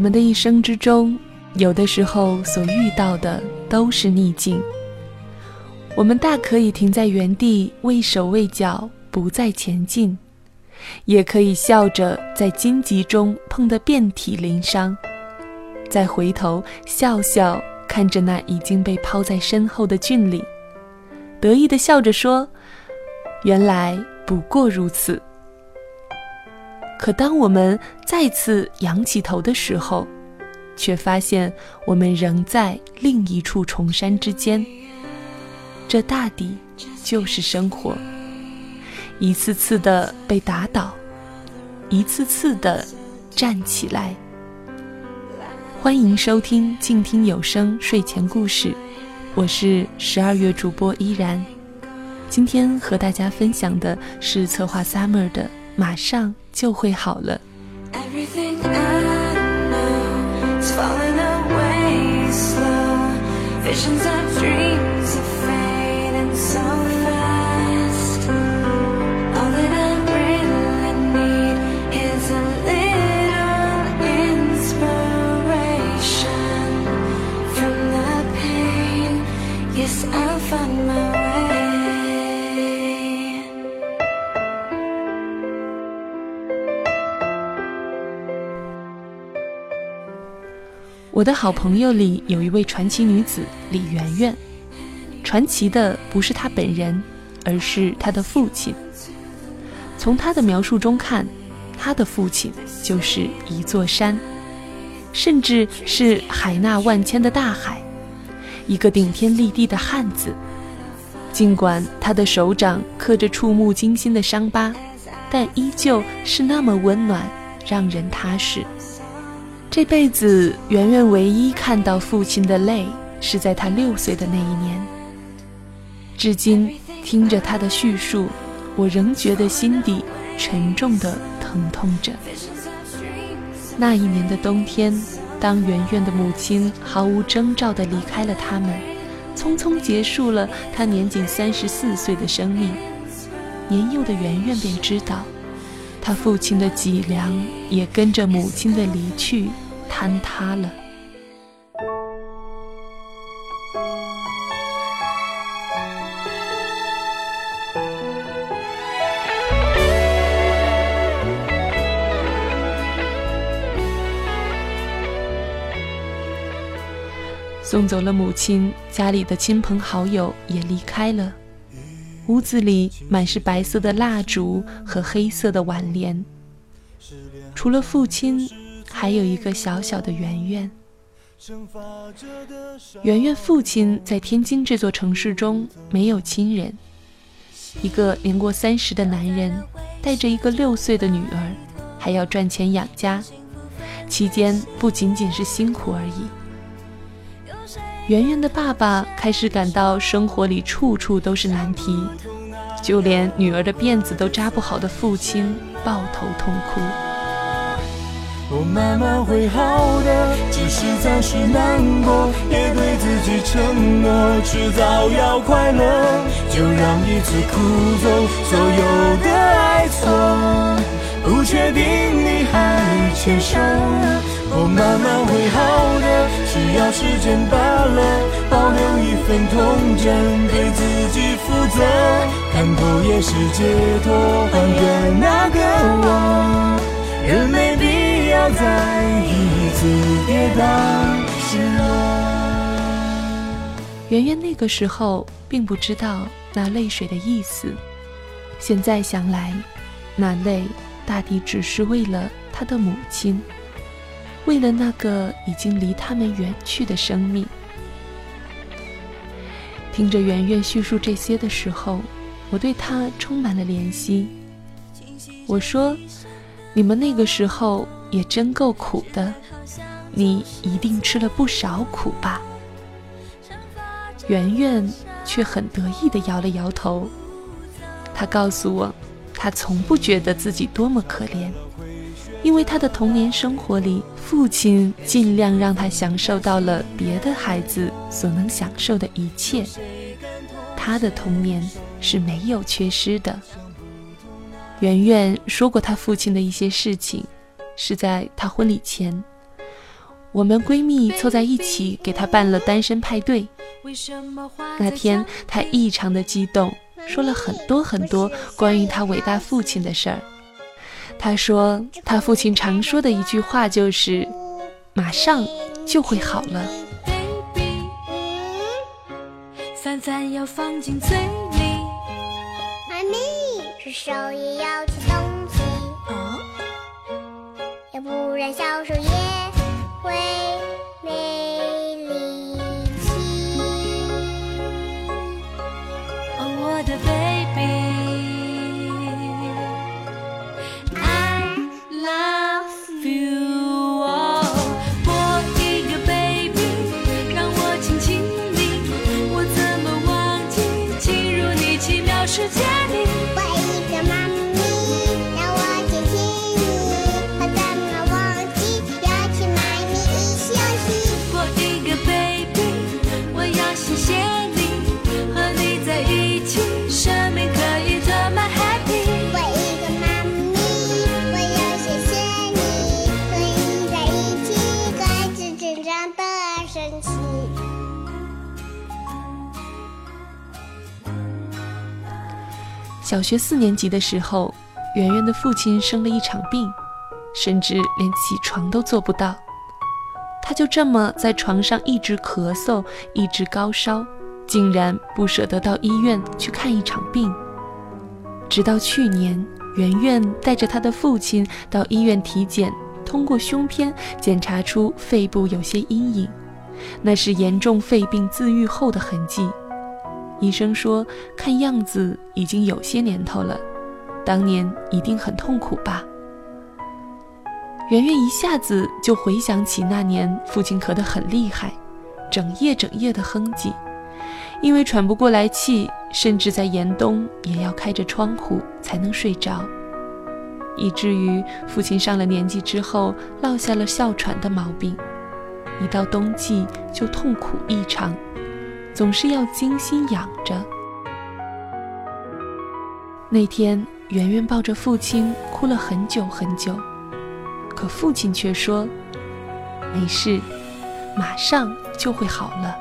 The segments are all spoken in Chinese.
我们的一生之中，有的时候所遇到的都是逆境。我们大可以停在原地，畏手畏脚，不再前进；也可以笑着在荆棘中碰得遍体鳞伤，再回头笑笑看着那已经被抛在身后的峻岭，得意地笑着说：“原来不过如此。”可当我们再次仰起头的时候，却发现我们仍在另一处重山之间。这大抵就是生活，一次次的被打倒，一次次的站起来。欢迎收听静听有声睡前故事，我是十二月主播依然。今天和大家分享的是策划 Summer 的《马上》。就会好了。我的好朋友里有一位传奇女子李媛媛，传奇的不是她本人，而是她的父亲。从她的描述中看，她的父亲就是一座山，甚至是海纳万千的大海，一个顶天立地的汉子。尽管他的手掌刻着触目惊心的伤疤，但依旧是那么温暖，让人踏实。这辈子，圆圆唯一看到父亲的泪，是在他六岁的那一年。至今，听着他的叙述，我仍觉得心底沉重的疼痛着。那一年的冬天，当圆圆的母亲毫无征兆地离开了他们，匆匆结束了他年仅三十四岁的生命，年幼的圆圆便知道。他父亲的脊梁也跟着母亲的离去坍塌了。送走了母亲，家里的亲朋好友也离开了。屋子里满是白色的蜡烛和黑色的挽联，除了父亲，还有一个小小的圆圆。圆圆父亲在天津这座城市中没有亲人，一个年过三十的男人带着一个六岁的女儿，还要赚钱养家，期间不仅仅是辛苦而已。圆圆的爸爸开始感到生活里处处都是难题，就连女儿的辫子都扎不好的父亲抱头痛哭。我慢慢会好的，只是暂时难过，也对自己承诺，迟早要快乐。就让一次哭走所有的爱错，不确定你还欠什。我慢慢会好的，只要时间罢了，保留一份童真，对自己负责，看透也是解脱，还原那个我，人没必要再一次跌倒失落。圆圆那个时候并不知道那泪水的意思，现在想来，那泪大抵只是为了他的母亲。为了那个已经离他们远去的生命，听着圆圆叙述这些的时候，我对他充满了怜惜。我说：“你们那个时候也真够苦的，你一定吃了不少苦吧？”圆圆却很得意地摇了摇头。他告诉我，他从不觉得自己多么可怜。因为他的童年生活里，父亲尽量让他享受到了别的孩子所能享受的一切。他的童年是没有缺失的。圆圆说过他父亲的一些事情，是在她婚礼前，我们闺蜜凑在一起给她办了单身派对。那天她异常的激动，说了很多很多关于她伟大父亲的事儿。她说，她父亲常说的一句话就是：“马上就会好了。”饭饭要放进嘴里。妈咪，是手也要不然小手也会没小学四年级的时候，圆圆的父亲生了一场病，甚至连起床都做不到。他就这么在床上一直咳嗽，一直高烧，竟然不舍得到医院去看一场病。直到去年，圆圆带着他的父亲到医院体检，通过胸片检查出肺部有些阴影，那是严重肺病自愈后的痕迹。医生说，看样子已经有些年头了，当年一定很痛苦吧？圆圆一下子就回想起那年父亲咳得很厉害，整夜整夜的哼唧，因为喘不过来气，甚至在严冬也要开着窗户才能睡着，以至于父亲上了年纪之后落下了哮喘的毛病，一到冬季就痛苦异常。总是要精心养着。那天，圆圆抱着父亲哭了很久很久，可父亲却说：“没事，马上就会好了。”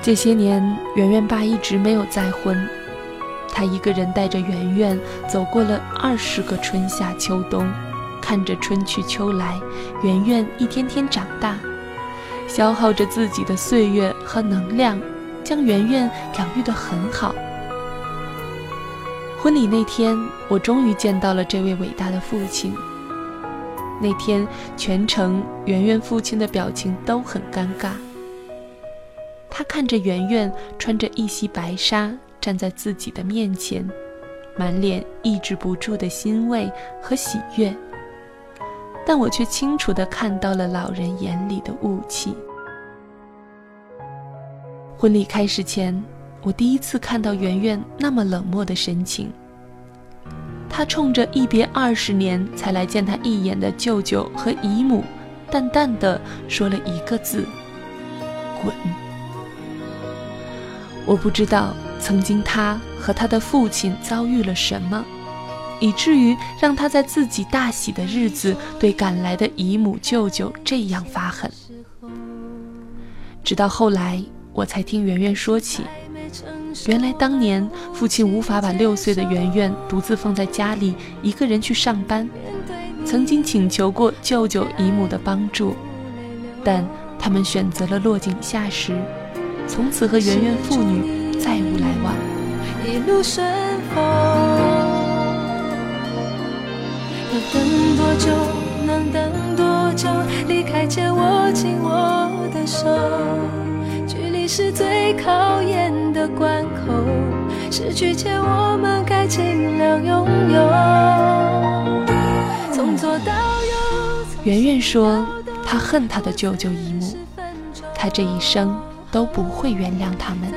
这些年，圆圆爸一直没有再婚。他一个人带着圆圆走过了二十个春夏秋冬，看着春去秋来，圆圆一天天长大，消耗着自己的岁月和能量，将圆圆养育得很好。婚礼那天，我终于见到了这位伟大的父亲。那天全程，圆圆父亲的表情都很尴尬。他看着圆圆穿着一袭白纱。站在自己的面前，满脸抑制不住的欣慰和喜悦，但我却清楚地看到了老人眼里的雾气。婚礼开始前，我第一次看到圆圆那么冷漠的神情。他冲着一别二十年才来见他一眼的舅舅和姨母，淡淡的说了一个字：“滚。”我不知道。曾经，他和他的父亲遭遇了什么，以至于让他在自己大喜的日子对赶来的姨母舅舅这样发狠。直到后来，我才听圆圆说起，原来当年父亲无法把六岁的圆圆独自放在家里一个人去上班，曾经请求过舅舅姨母的帮助，但他们选择了落井下石，从此和圆圆父女。再无来往，一路顺风。要等多久？能等多久？离开前握紧我的手。距离是最考验的关口，失去前我们该尽量拥有。从左到右。圆圆说，她恨她的舅舅姨母，她这一生都不会原谅他们。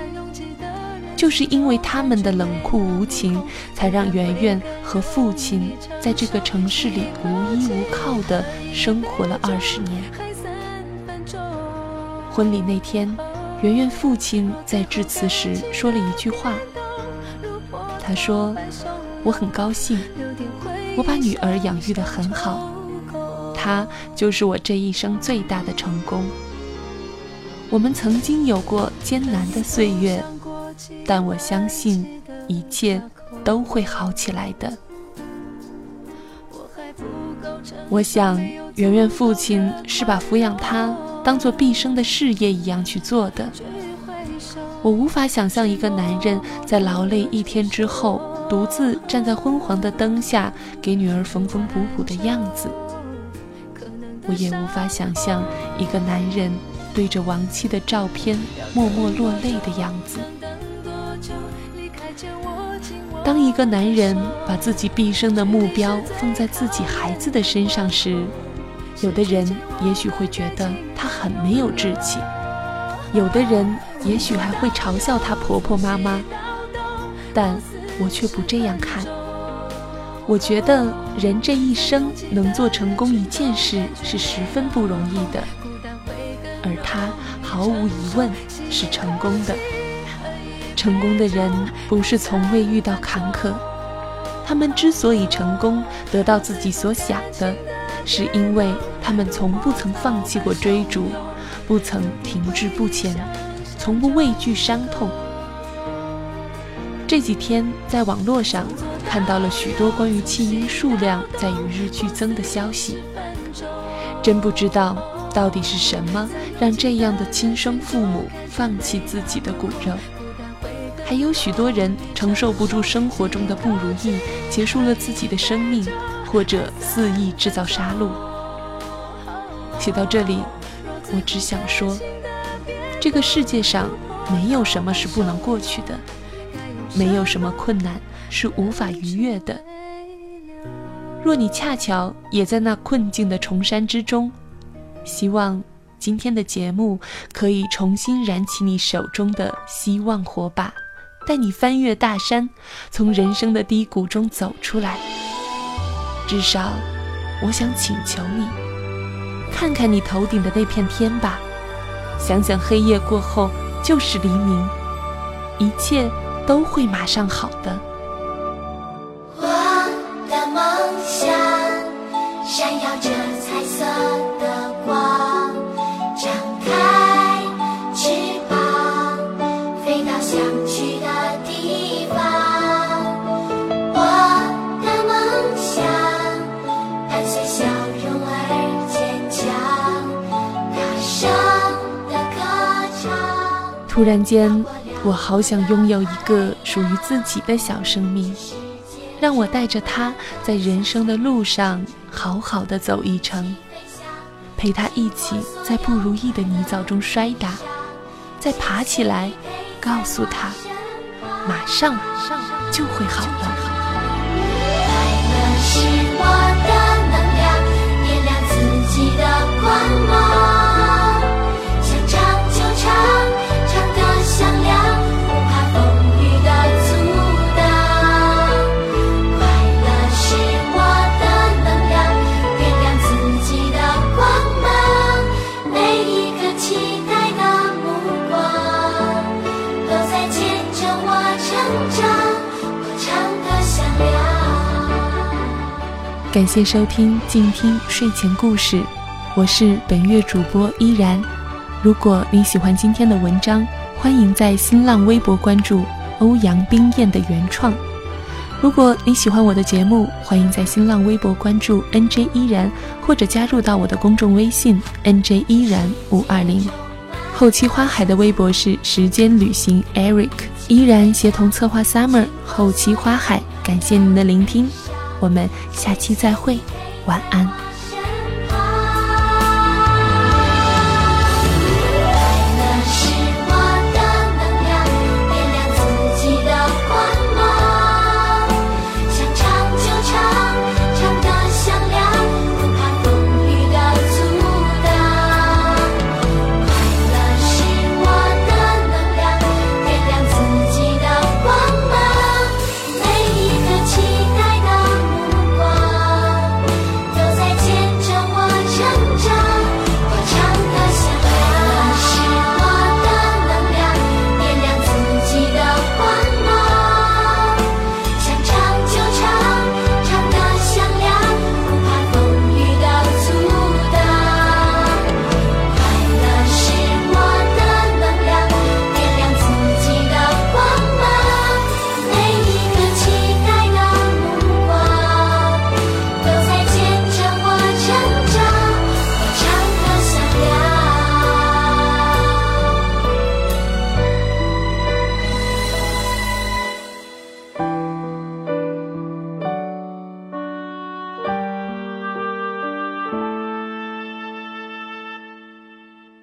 就是因为他们的冷酷无情，才让圆圆和父亲在这个城市里无依无靠的生活了二十年。婚礼那天，圆圆父亲在致辞时说了一句话，他说：“我很高兴，我把女儿养育得很好，她就是我这一生最大的成功。我们曾经有过艰难的岁月，但我相信一切都会好起来的。”我想，圆圆父亲是把抚养她当做毕生的事业一样去做的。我无法想象一个男人在劳累一天之后，独自站在昏黄的灯下给女儿缝缝补补的样子。我也无法想象一个男人对着亡妻的照片默默落泪的样子。当一个男人把自己毕生的目标放在自己孩子的身上时，有的人也许会觉得他很没有志气，有的人也许还会嘲笑他婆婆妈妈，但我却不这样看。我觉得人这一生能做成功一件事是十分不容易的，而他毫无疑问是成功的。成功的人不是从未遇到坎坷，他们之所以成功，得到自己所想的，是因为他们从不曾放弃过追逐，不曾停滞不前，从不畏惧伤痛。这几天在网络上看到了许多关于弃婴数量在与日俱增的消息，真不知道到底是什么让这样的亲生父母放弃自己的骨肉。还有许多人承受不住生活中的不如意，结束了自己的生命，或者肆意制造杀戮。写到这里，我只想说，这个世界上没有什么是不能过去的，没有什么困难是无法逾越的。若你恰巧也在那困境的重山之中，希望今天的节目可以重新燃起你手中的希望火把。带你翻越大山，从人生的低谷中走出来。至少，我想请求你，看看你头顶的那片天吧，想想黑夜过后就是黎明，一切都会马上好的。我的梦想闪耀着彩色的光，突然间，我好想拥有一个属于自己的小生命，让我带着它在人生的路上好好的走一程，陪他一起在不如意的泥沼中摔打，再爬起来，告诉他，马上就会好了。每一个期待的目光，都在见证我成长，感谢收听静听睡前故事，我是本月主播依然。如果你喜欢今天的文章，欢迎在新浪微博关注欧阳冰燕的原创。如果你喜欢我的节目，欢迎在新浪微博关注 NJ 依然，或者加入到我的公众微信 NJ 依然五二零。后期花海的微博是时间旅行 Eric，依然协同策划 Summer，后期花海，感谢您的聆听，我们下期再会，晚安。